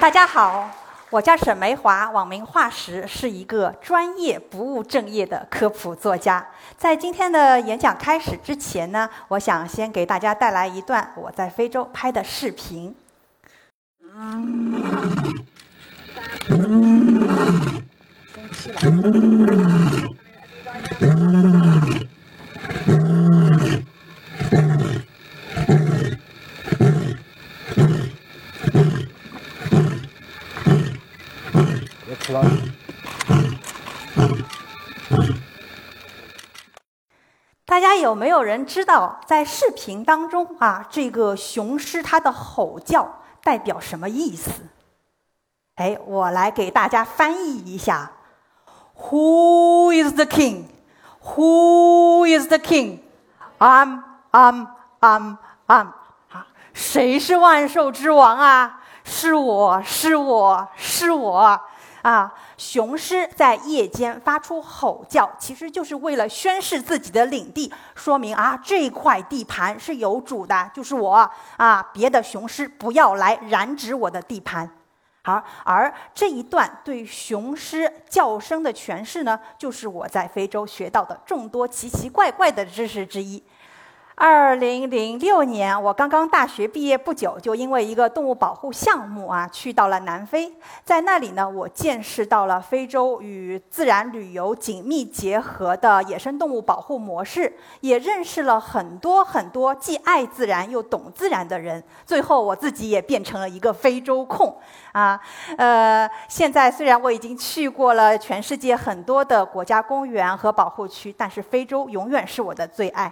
大家好，我叫沈梅华，网名化石，是一个专业不务正业的科普作家。在今天的演讲开始之前呢，我想先给大家带来一段我在非洲拍的视频。大家有没有人知道，在视频当中啊，这个雄狮它的吼叫代表什么意思？哎，我来给大家翻译一下：Who is the king? Who is the king? I'm, I'm, I'm, I'm。啊，谁是万兽之王啊？是我是我是我。啊，雄狮在夜间发出吼叫，其实就是为了宣示自己的领地，说明啊这块地盘是有主的，就是我啊，别的雄狮不要来染指我的地盘。好，而这一段对雄狮叫声的诠释呢，就是我在非洲学到的众多奇奇怪怪的知识之一。二零零六年，我刚刚大学毕业不久，就因为一个动物保护项目啊，去到了南非。在那里呢，我见识到了非洲与自然旅游紧密结合的野生动物保护模式，也认识了很多很多既爱自然又懂自然的人。最后，我自己也变成了一个非洲控啊。呃，现在虽然我已经去过了全世界很多的国家公园和保护区，但是非洲永远是我的最爱。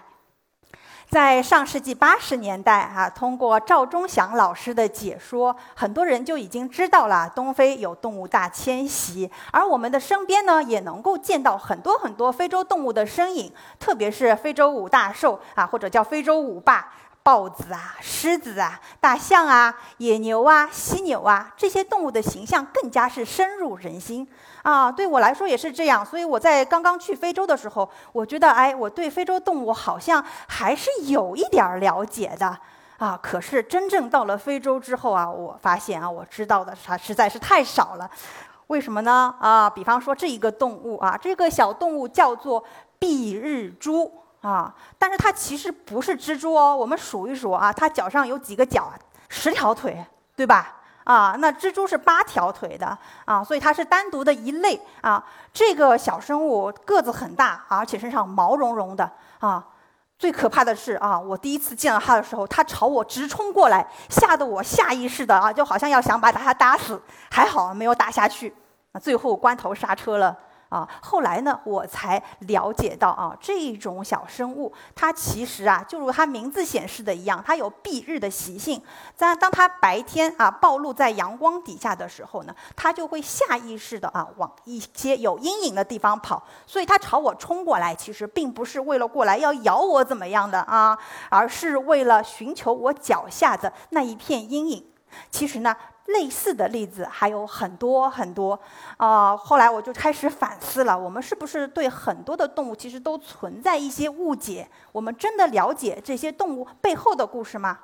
在上世纪八十年代，啊，通过赵忠祥老师的解说，很多人就已经知道了东非有动物大迁徙，而我们的身边呢，也能够见到很多很多非洲动物的身影，特别是非洲五大兽啊，或者叫非洲五霸。豹子啊，狮子啊，大象啊，野牛啊，犀牛啊，这些动物的形象更加是深入人心啊！对我来说也是这样，所以我在刚刚去非洲的时候，我觉得，哎，我对非洲动物好像还是有一点了解的啊。可是真正到了非洲之后啊，我发现啊，我知道的它实在是太少了。为什么呢？啊，比方说这一个动物啊，这个小动物叫做蔽日蛛。啊，但是它其实不是蜘蛛哦。我们数一数啊，它脚上有几个脚？十条腿，对吧？啊，那蜘蛛是八条腿的啊，所以它是单独的一类啊。这个小生物个子很大，而且身上毛茸茸的啊。最可怕的是啊，我第一次见到它的时候，它朝我直冲过来，吓得我下意识的啊，就好像要想把它打死，还好没有打下去啊。最后关头刹车了。啊，后来呢，我才了解到啊，这种小生物它其实啊，就如它名字显示的一样，它有蔽日的习性。在当它白天啊暴露在阳光底下的时候呢，它就会下意识的啊往一些有阴影的地方跑。所以它朝我冲过来，其实并不是为了过来要咬我怎么样的啊，而是为了寻求我脚下的那一片阴影。其实呢。类似的例子还有很多很多，啊，后来我就开始反思了：我们是不是对很多的动物其实都存在一些误解？我们真的了解这些动物背后的故事吗？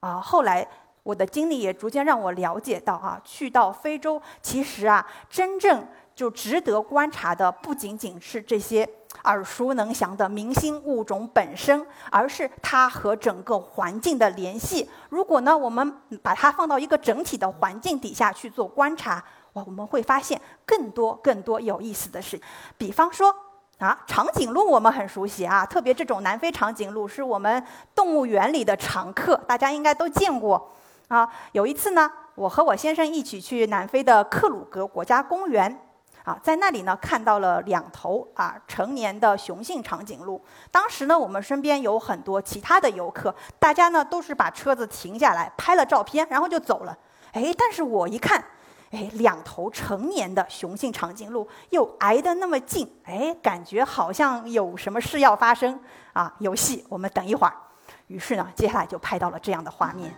啊，后来我的经历也逐渐让我了解到，啊，去到非洲，其实啊，真正就值得观察的不仅仅是这些。耳熟能详的明星物种本身，而是它和整个环境的联系。如果呢，我们把它放到一个整体的环境底下去做观察，哇，我们会发现更多更多有意思的事。比方说啊，长颈鹿我们很熟悉啊，特别这种南非长颈鹿是我们动物园里的常客，大家应该都见过啊。有一次呢，我和我先生一起去南非的克鲁格国家公园。啊，在那里呢看到了两头啊成年的雄性长颈鹿。当时呢，我们身边有很多其他的游客，大家呢都是把车子停下来拍了照片，然后就走了。哎，但是我一看，哎，两头成年的雄性长颈鹿又挨得那么近，哎，感觉好像有什么事要发生啊！有戏，我们等一会儿。于是呢，接下来就拍到了这样的画面。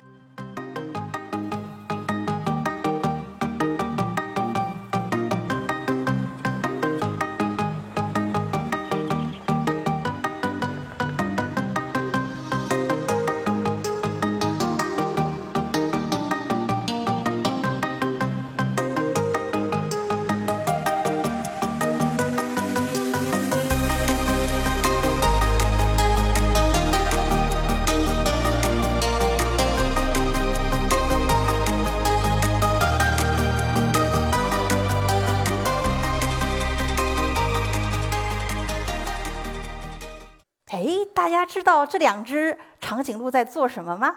这两只长颈鹿在做什么吗？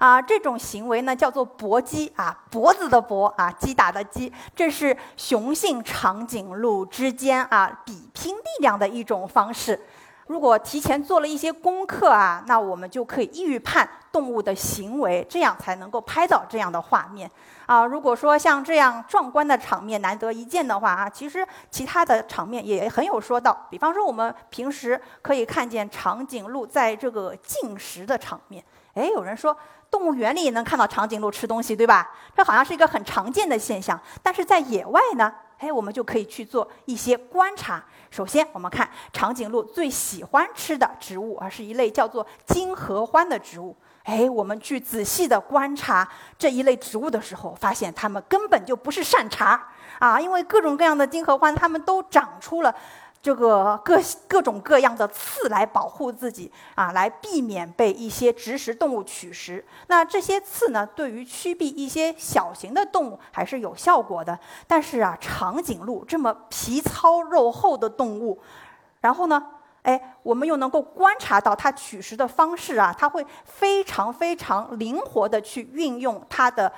啊，这种行为呢叫做搏击啊，脖子的搏啊，击打的击，这是雄性长颈鹿之间啊比拼力量的一种方式。如果提前做了一些功课啊，那我们就可以预判动物的行为，这样才能够拍到这样的画面啊。如果说像这样壮观的场面难得一见的话啊，其实其他的场面也很有说道。比方说，我们平时可以看见长颈鹿在这个进食的场面。哎，有人说动物园里也能看到长颈鹿吃东西，对吧？这好像是一个很常见的现象。但是在野外呢，哎，我们就可以去做一些观察。首先，我们看长颈鹿最喜欢吃的植物，啊是一类叫做金合欢的植物。哎，我们去仔细的观察这一类植物的时候，发现它们根本就不是善茬啊！因为各种各样的金合欢，它们都长出了。这个各各种各样的刺来保护自己啊，来避免被一些植食动物取食。那这些刺呢，对于驱避一些小型的动物还是有效果的。但是啊，长颈鹿这么皮糙肉厚的动物，然后呢，哎，我们又能够观察到它取食的方式啊，它会非常非常灵活的去运用它的。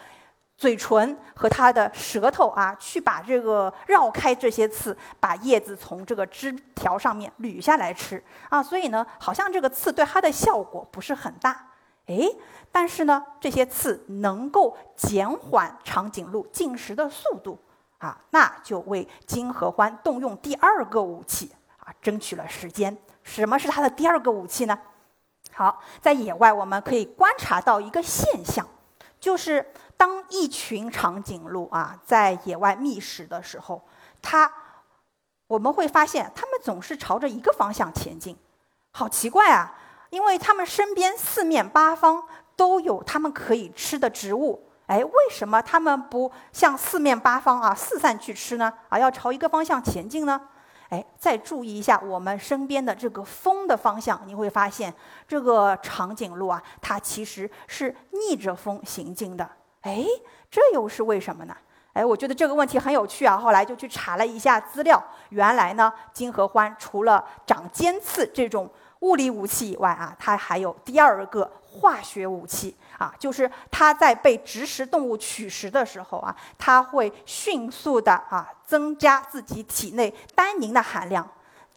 嘴唇和它的舌头啊，去把这个绕开这些刺，把叶子从这个枝条上面捋下来吃啊。所以呢，好像这个刺对它的效果不是很大，哎，但是呢，这些刺能够减缓长颈鹿进食的速度啊，那就为金合欢动用第二个武器争取了时间。什么是它的第二个武器呢？好，在野外我们可以观察到一个现象，就是。当一群长颈鹿啊在野外觅食的时候，它我们会发现它们总是朝着一个方向前进，好奇怪啊！因为它们身边四面八方都有它们可以吃的植物，哎，为什么它们不向四面八方啊四散去吃呢？啊，要朝一个方向前进呢？哎，再注意一下我们身边的这个风的方向，你会发现这个长颈鹿啊，它其实是逆着风行进的。哎，这又是为什么呢？哎，我觉得这个问题很有趣啊。后来就去查了一下资料，原来呢，金合欢除了长尖刺这种物理武器以外啊，它还有第二个化学武器啊，就是它在被植食动物取食的时候啊，它会迅速的啊增加自己体内单宁的含量。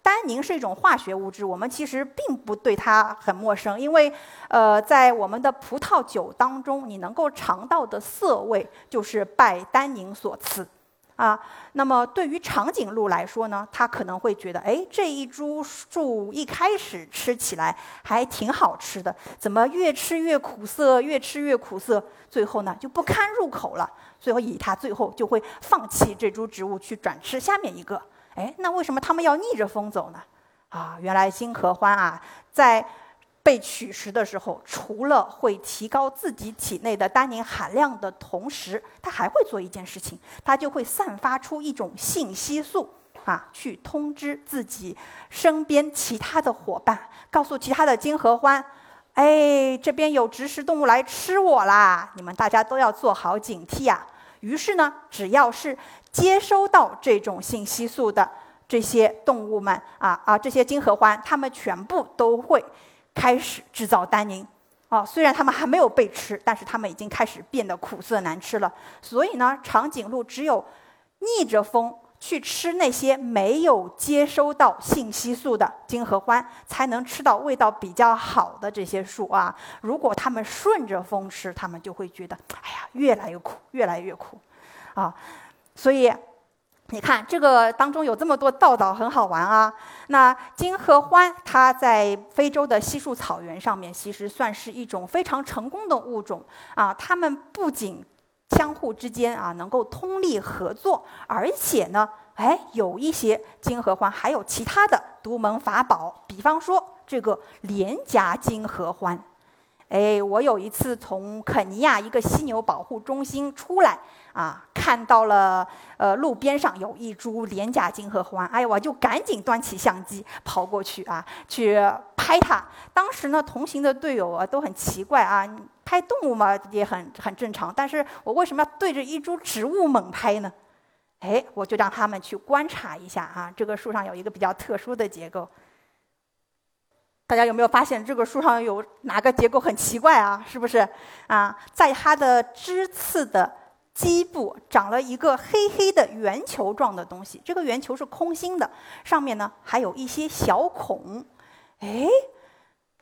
单宁是一种化学物质，我们其实并不对它很陌生，因为，呃，在我们的葡萄酒当中，你能够尝到的涩味就是拜单宁所赐，啊，那么对于长颈鹿来说呢，它可能会觉得，哎，这一株树一开始吃起来还挺好吃的，怎么越吃越苦涩，越吃越苦涩，最后呢就不堪入口了，所以它最后就会放弃这株植物，去转吃下面一个。哎，那为什么他们要逆着风走呢？啊，原来金合欢啊，在被取食的时候，除了会提高自己体内的单宁含量的同时，它还会做一件事情，它就会散发出一种信息素啊，去通知自己身边其他的伙伴，告诉其他的金合欢，哎，这边有植食动物来吃我啦，你们大家都要做好警惕啊。于是呢，只要是接收到这种信息素的这些动物们啊啊，这些金合欢，它们全部都会开始制造单宁。啊，虽然它们还没有被吃，但是它们已经开始变得苦涩难吃了。所以呢，长颈鹿只有逆着风。去吃那些没有接收到信息素的金合欢，才能吃到味道比较好的这些树啊。如果他们顺着风吃，他们就会觉得，哎呀，越来越苦，越来越苦，啊。所以，你看这个当中有这么多道道，很好玩啊。那金合欢它在非洲的稀树草原上面，其实算是一种非常成功的物种啊。它们不仅相互之间啊，能够通力合作，而且呢，哎，有一些金合欢还有其他的独门法宝，比方说这个连夹金合欢。哎，我有一次从肯尼亚一个犀牛保护中心出来。啊，看到了，呃，路边上有一株连甲金合欢，哎呀，我就赶紧端起相机跑过去啊，去拍它。当时呢，同行的队友啊都很奇怪啊，拍动物嘛也很很正常，但是我为什么要对着一株植物猛拍呢？哎，我就让他们去观察一下啊，这个树上有一个比较特殊的结构。大家有没有发现这个树上有哪个结构很奇怪啊？是不是啊？在它的枝刺的基部长了一个黑黑的圆球状的东西，这个圆球是空心的，上面呢还有一些小孔。哎，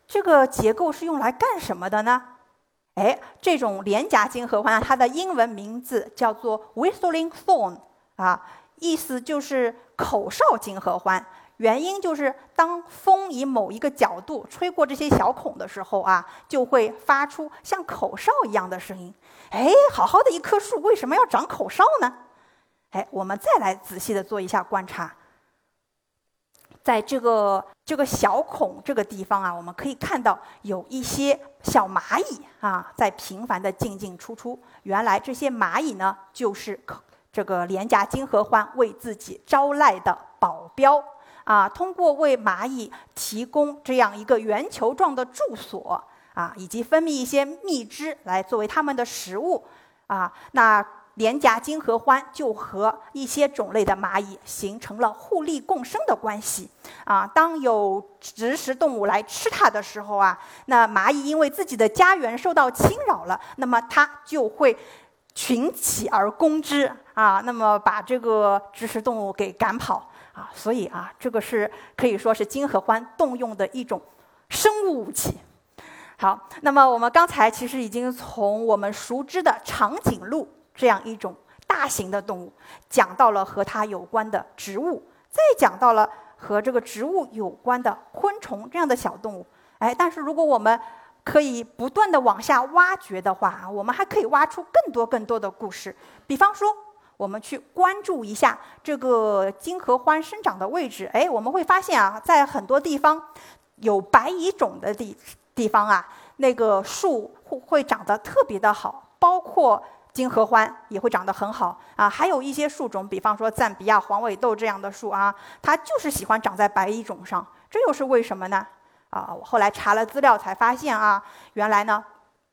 这个结构是用来干什么的呢？哎，这种连夹金合欢，它的英文名字叫做 whistling thorn 啊，意思就是口哨金合欢。原因就是当风以某一个角度吹过这些小孔的时候啊，就会发出像口哨一样的声音。哎，好好的一棵树为什么要长口哨呢？哎，我们再来仔细的做一下观察。在这个这个小孔这个地方啊，我们可以看到有一些小蚂蚁啊，在频繁的进进出出。原来这些蚂蚁呢，就是这个廉价金合欢为自己招来的保镖啊。通过为蚂蚁提供这样一个圆球状的住所啊，以及分泌一些蜜汁来作为它们的食物啊，那。连夹金合欢就和一些种类的蚂蚁形成了互利共生的关系啊。当有植食动物来吃它的时候啊，那蚂蚁因为自己的家园受到侵扰了，那么它就会群起而攻之啊，那么把这个植食动物给赶跑啊。所以啊，这个是可以说是金合欢动用的一种生物武器。好，那么我们刚才其实已经从我们熟知的长颈鹿。这样一种大型的动物，讲到了和它有关的植物，再讲到了和这个植物有关的昆虫这样的小动物。哎，但是如果我们可以不断的往下挖掘的话，我们还可以挖出更多更多的故事。比方说，我们去关注一下这个金合欢生长的位置，哎，我们会发现啊，在很多地方有白蚁种的地地方啊，那个树会会长得特别的好，包括。金合欢也会长得很好啊，还有一些树种，比方说赞比亚黄尾豆这样的树啊，它就是喜欢长在白蚁种上，这又是为什么呢？啊，我后来查了资料才发现啊，原来呢，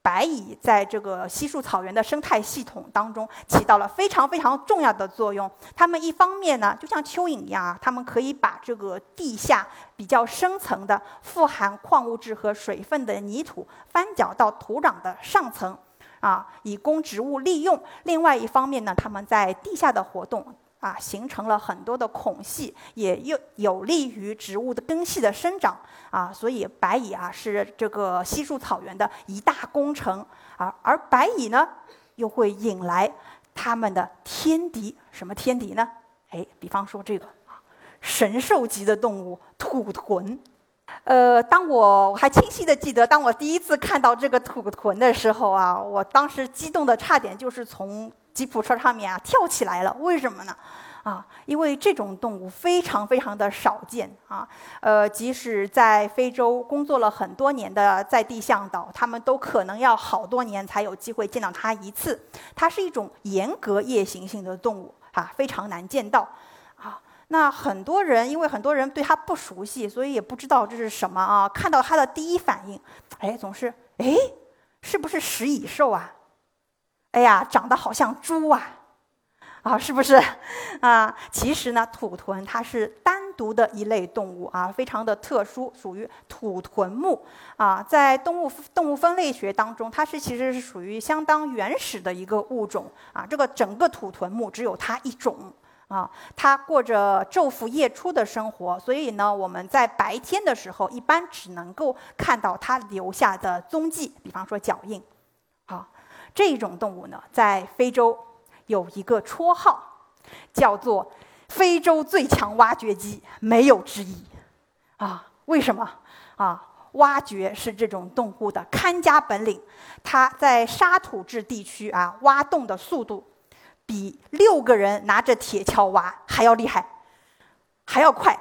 白蚁在这个稀树草原的生态系统当中起到了非常非常重要的作用。它们一方面呢，就像蚯蚓一样啊，它们可以把这个地下比较深层的富含矿物质和水分的泥土翻搅到土壤的上层。啊，以供植物利用。另外一方面呢，它们在地下的活动啊，形成了很多的孔隙，也有有利于植物的根系的生长啊。所以白蚁啊，是这个稀树草原的一大功臣啊。而白蚁呢，又会引来他们的天敌，什么天敌呢？哎，比方说这个神兽级的动物土豚。呃，当我我还清晰的记得，当我第一次看到这个土豚的时候啊，我当时激动的差点就是从吉普车上面啊跳起来了。为什么呢？啊，因为这种动物非常非常的少见啊。呃，即使在非洲工作了很多年的在地向导，他们都可能要好多年才有机会见到它一次。它是一种严格夜行性的动物啊，非常难见到啊。那很多人，因为很多人对它不熟悉，所以也不知道这是什么啊。看到它的第一反应，哎，总是哎，是不是食蚁兽啊？哎呀，长得好像猪啊，啊，是不是？啊，其实呢，土豚它是单独的一类动物啊，非常的特殊，属于土豚目啊。在动物动物分类学当中，它是其实是属于相当原始的一个物种啊。这个整个土豚目只有它一种。啊，它过着昼伏夜出的生活，所以呢，我们在白天的时候一般只能够看到它留下的踪迹，比方说脚印。这种动物呢，在非洲有一个绰号，叫做“非洲最强挖掘机”，没有之一。啊，为什么？啊，挖掘是这种动物的看家本领，它在沙土质地区啊，挖洞的速度。比六个人拿着铁锹挖还要厉害，还要快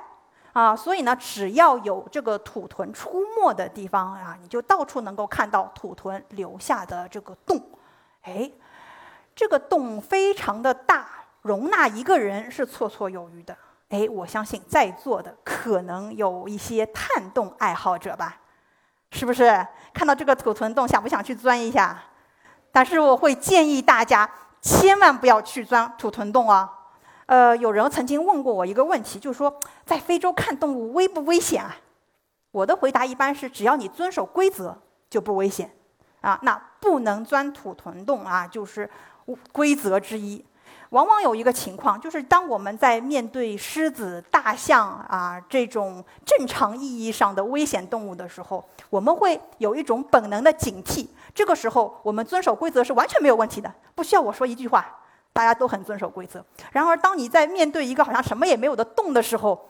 啊！所以呢，只要有这个土豚出没的地方啊，你就到处能够看到土豚留下的这个洞。哎，这个洞非常的大，容纳一个人是绰绰有余的。哎，我相信在座的可能有一些探洞爱好者吧？是不是？看到这个土豚洞，想不想去钻一下？但是我会建议大家。千万不要去钻土豚洞啊！呃，有人曾经问过我一个问题，就是说在非洲看动物危不危险啊？我的回答一般是：只要你遵守规则，就不危险。啊，那不能钻土屯洞啊，就是规则之一。往往有一个情况，就是当我们在面对狮子、大象啊这种正常意义上的危险动物的时候，我们会有一种本能的警惕。这个时候，我们遵守规则是完全没有问题的，不需要我说一句话，大家都很遵守规则。然而，当你在面对一个好像什么也没有的洞的时候，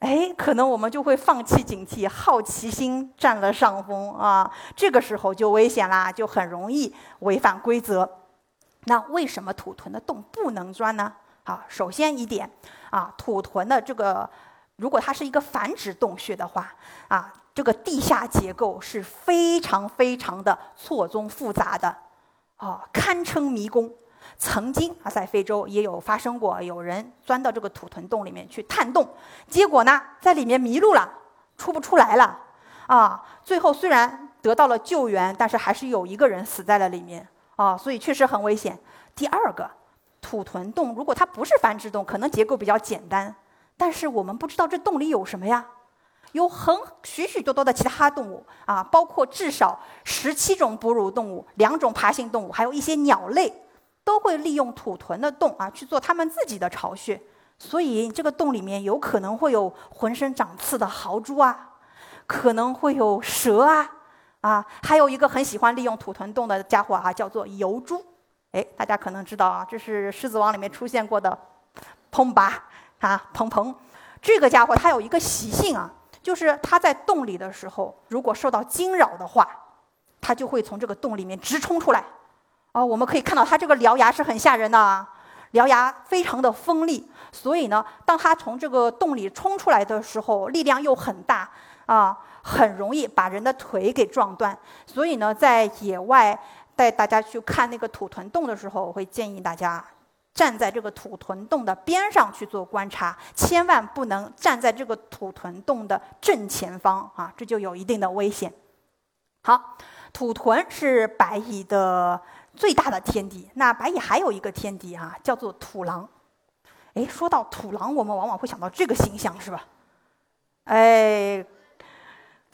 哎，可能我们就会放弃警惕，好奇心占了上风啊，这个时候就危险啦，就很容易违反规则。那为什么土屯的洞不能钻呢？啊，首先一点，啊，土屯的这个，如果它是一个繁殖洞穴的话，啊，这个地下结构是非常非常的错综复杂的，啊，堪称迷宫。曾经啊，在非洲也有发生过，有人钻到这个土屯洞里面去探洞，结果呢，在里面迷路了，出不出来了，啊，最后虽然得到了救援，但是还是有一个人死在了里面。啊，所以确实很危险。第二个，土屯洞如果它不是繁殖洞，可能结构比较简单，但是我们不知道这洞里有什么呀？有很许许多多的其他动物啊，包括至少十七种哺乳动物、两种爬行动物，还有一些鸟类，都会利用土屯的洞啊去做他们自己的巢穴。所以这个洞里面有可能会有浑身长刺的豪猪啊，可能会有蛇啊。啊，还有一个很喜欢利用土屯洞的家伙啊，叫做疣猪。哎，大家可能知道啊，这是《狮子王》里面出现过的彭巴啊，彭彭。这个家伙他有一个习性啊，就是他在洞里的时候，如果受到惊扰的话，他就会从这个洞里面直冲出来。哦，我们可以看到他这个獠牙是很吓人的，獠牙非常的锋利。所以呢，当他从这个洞里冲出来的时候，力量又很大啊。很容易把人的腿给撞断，所以呢，在野外带大家去看那个土屯洞的时候，我会建议大家站在这个土屯洞的边上去做观察，千万不能站在这个土屯洞的正前方啊，这就有一定的危险。好，土屯是白蚁的最大的天敌，那白蚁还有一个天敌啊，叫做土狼。哎，说到土狼，我们往往会想到这个形象，是吧？哎。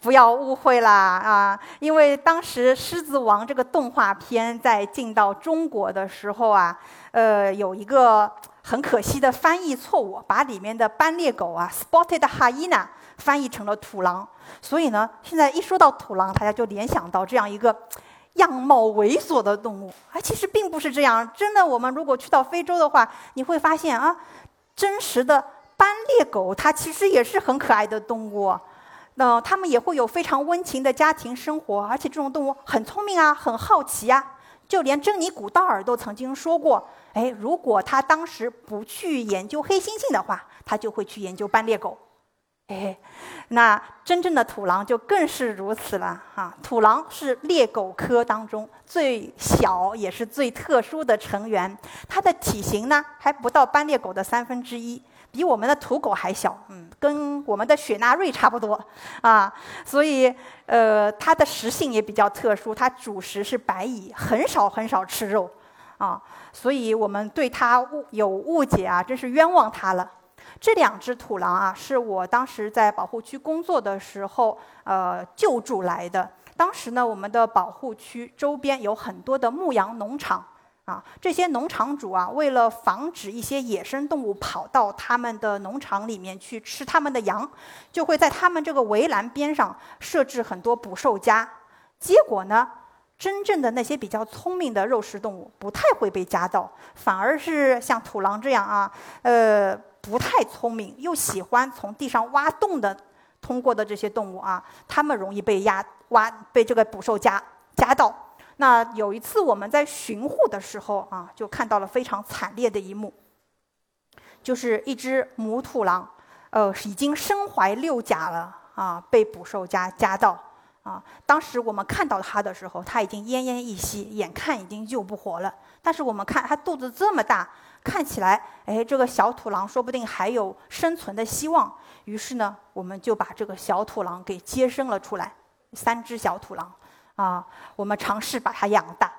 不要误会啦啊！因为当时《狮子王》这个动画片在进到中国的时候啊，呃，有一个很可惜的翻译错误，把里面的斑鬣狗啊 （Spotted Hyena） 翻译成了土狼。所以呢，现在一说到土狼，大家就联想到这样一个样貌猥琐的动物。啊，其实并不是这样。真的，我们如果去到非洲的话，你会发现啊，真实的斑鬣狗它其实也是很可爱的动物。那它们也会有非常温情的家庭生活，而且这种动物很聪明啊，很好奇呀。就连珍妮古道尔都曾经说过：“哎，如果他当时不去研究黑猩猩的话，他就会去研究斑鬣狗。”哎，那真正的土狼就更是如此了哈。土狼是猎狗科当中最小也是最特殊的成员，它的体型呢还不到斑鬣狗的三分之一。比我们的土狗还小，嗯，跟我们的雪纳瑞差不多，啊，所以，呃，它的食性也比较特殊，它主食是白蚁，很少很少吃肉，啊，所以我们对它误有误解啊，真是冤枉它了。这两只土狼啊，是我当时在保护区工作的时候，呃，救助来的。当时呢，我们的保护区周边有很多的牧羊农场。啊，这些农场主啊，为了防止一些野生动物跑到他们的农场里面去吃他们的羊，就会在他们这个围栏边上设置很多捕兽夹。结果呢，真正的那些比较聪明的肉食动物不太会被夹到，反而是像土狼这样啊，呃，不太聪明又喜欢从地上挖洞的通过的这些动物啊，它们容易被压挖被这个捕兽夹夹到。那有一次我们在巡护的时候啊，就看到了非常惨烈的一幕，就是一只母土狼，呃，已经身怀六甲了啊，被捕兽夹夹到啊。当时我们看到它的时候，它已经奄奄一息，眼看已经救不活了。但是我们看它肚子这么大，看起来，哎，这个小土狼说不定还有生存的希望。于是呢，我们就把这个小土狼给接生了出来，三只小土狼。啊，我们尝试把它养大。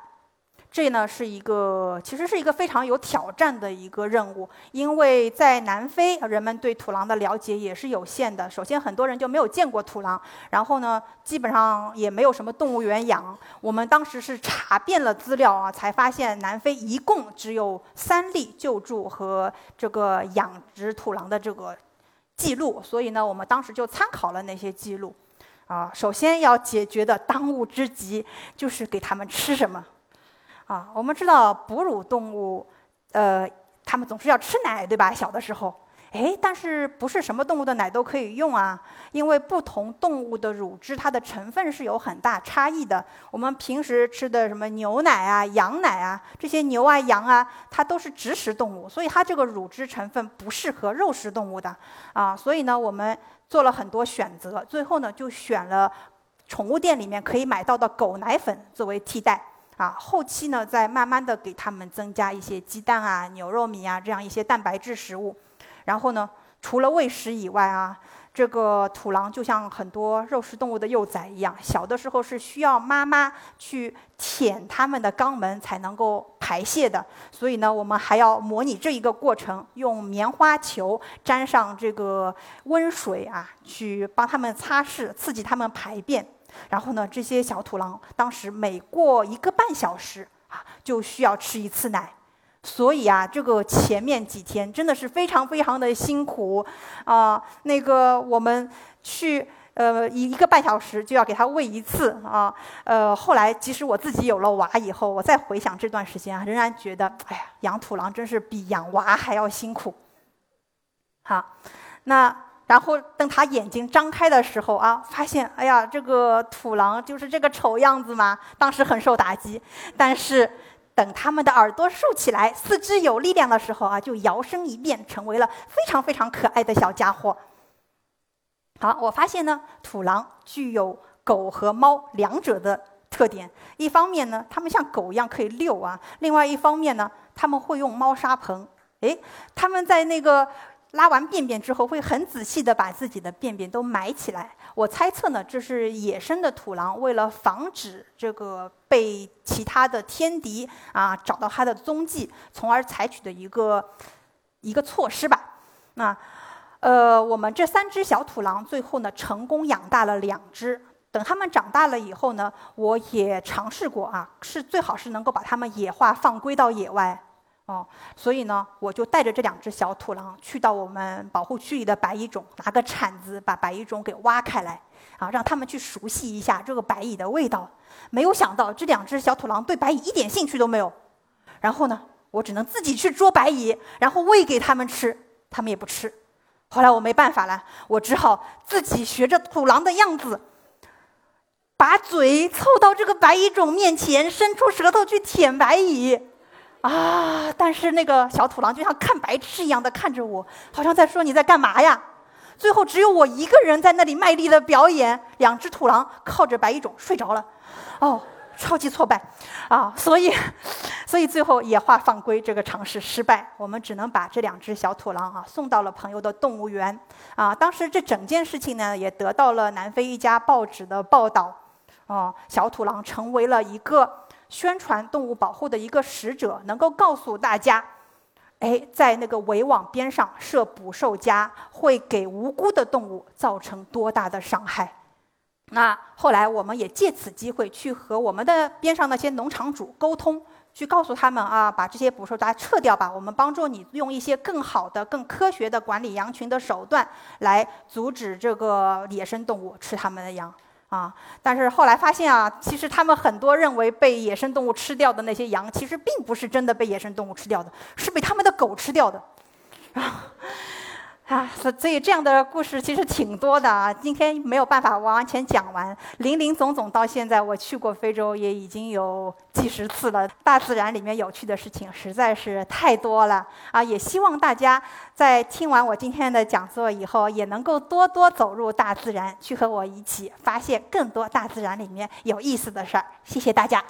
这呢是一个，其实是一个非常有挑战的一个任务，因为在南非，人们对土狼的了解也是有限的。首先，很多人就没有见过土狼，然后呢，基本上也没有什么动物园养。我们当时是查遍了资料啊，才发现南非一共只有三例救助和这个养殖土狼的这个记录，所以呢，我们当时就参考了那些记录。啊，首先要解决的当务之急就是给他们吃什么。啊，我们知道哺乳动物，呃，它们总是要吃奶，对吧？小的时候，哎，但是不是什么动物的奶都可以用啊？因为不同动物的乳汁，它的成分是有很大差异的。我们平时吃的什么牛奶啊、羊奶啊，这些牛啊、羊啊，它都是植食动物，所以它这个乳汁成分不适合肉食动物的。啊，所以呢，我们做了很多选择，最后呢，就选了宠物店里面可以买到的狗奶粉作为替代。啊，后期呢，再慢慢的给他们增加一些鸡蛋啊、牛肉米啊这样一些蛋白质食物，然后呢，除了喂食以外啊，这个土狼就像很多肉食动物的幼崽一样，小的时候是需要妈妈去舔它们的肛门才能够排泄的，所以呢，我们还要模拟这一个过程，用棉花球沾上这个温水啊，去帮它们擦拭，刺激它们排便。然后呢，这些小土狼当时每过一个半小时啊，就需要吃一次奶，所以啊，这个前面几天真的是非常非常的辛苦啊。那个我们去呃一一个半小时就要给它喂一次啊。呃，后来即使我自己有了娃以后，我再回想这段时间，仍然觉得哎呀，养土狼真是比养娃还要辛苦。好，那。然后等他眼睛张开的时候啊，发现哎呀，这个土狼就是这个丑样子嘛，当时很受打击。但是等他们的耳朵竖起来，四肢有力量的时候啊，就摇身一变成为了非常非常可爱的小家伙。好，我发现呢，土狼具有狗和猫两者的特点。一方面呢，它们像狗一样可以遛啊；另外一方面呢，他们会用猫砂盆。哎，他们在那个。拉完便便之后，会很仔细地把自己的便便都埋起来。我猜测呢，这是野生的土狼为了防止这个被其他的天敌啊找到它的踪迹，从而采取的一个一个措施吧。那呃，我们这三只小土狼最后呢，成功养大了两只。等它们长大了以后呢，我也尝试过啊，是最好是能够把它们野化放归到野外。哦，所以呢，我就带着这两只小土狼去到我们保护区里的白蚁种，拿个铲子把白蚁种给挖开来，啊，让他们去熟悉一下这个白蚁的味道。没有想到这两只小土狼对白蚁一点兴趣都没有。然后呢，我只能自己去捉白蚁，然后喂给他们吃，他们也不吃。后来我没办法了，我只好自己学着土狼的样子，把嘴凑到这个白蚁种面前，伸出舌头去舔白蚁。啊！但是那个小土狼就像看白痴一样的看着我，好像在说你在干嘛呀？最后只有我一个人在那里卖力的表演，两只土狼靠着白蚁种睡着了。哦，超级挫败啊！所以，所以最后野化放归这个尝试失败，我们只能把这两只小土狼啊送到了朋友的动物园。啊，当时这整件事情呢也得到了南非一家报纸的报道。哦，小土狼成为了一个。宣传动物保护的一个使者，能够告诉大家，哎，在那个围网边上设捕兽夹，会给无辜的动物造成多大的伤害。那后来我们也借此机会去和我们的边上那些农场主沟通，去告诉他们啊，把这些捕兽夹撤掉吧，我们帮助你用一些更好的、更科学的管理羊群的手段，来阻止这个野生动物吃他们的羊。啊！但是后来发现啊，其实他们很多认为被野生动物吃掉的那些羊，其实并不是真的被野生动物吃掉的，是被他们的狗吃掉的。啊！啊，所所以这样的故事其实挺多的啊。今天没有办法完完全讲完，林林总总到现在我去过非洲也已经有几十次了。大自然里面有趣的事情实在是太多了啊！也希望大家在听完我今天的讲座以后，也能够多多走入大自然，去和我一起发现更多大自然里面有意思的事儿。谢谢大家。